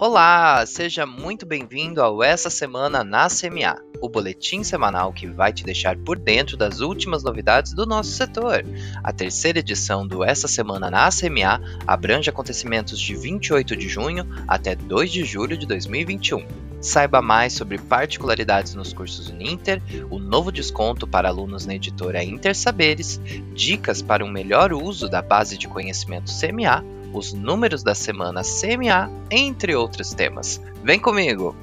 Olá, seja muito bem-vindo ao Essa Semana na CMA, o boletim semanal que vai te deixar por dentro das últimas novidades do nosso setor. A terceira edição do Essa Semana na CMA abrange acontecimentos de 28 de junho até 2 de julho de 2021. Saiba mais sobre particularidades nos cursos Uninter, o novo desconto para alunos na editora Inter Saberes, dicas para um melhor uso da base de conhecimento CMA os números da semana CMA, entre outros temas. Vem comigo!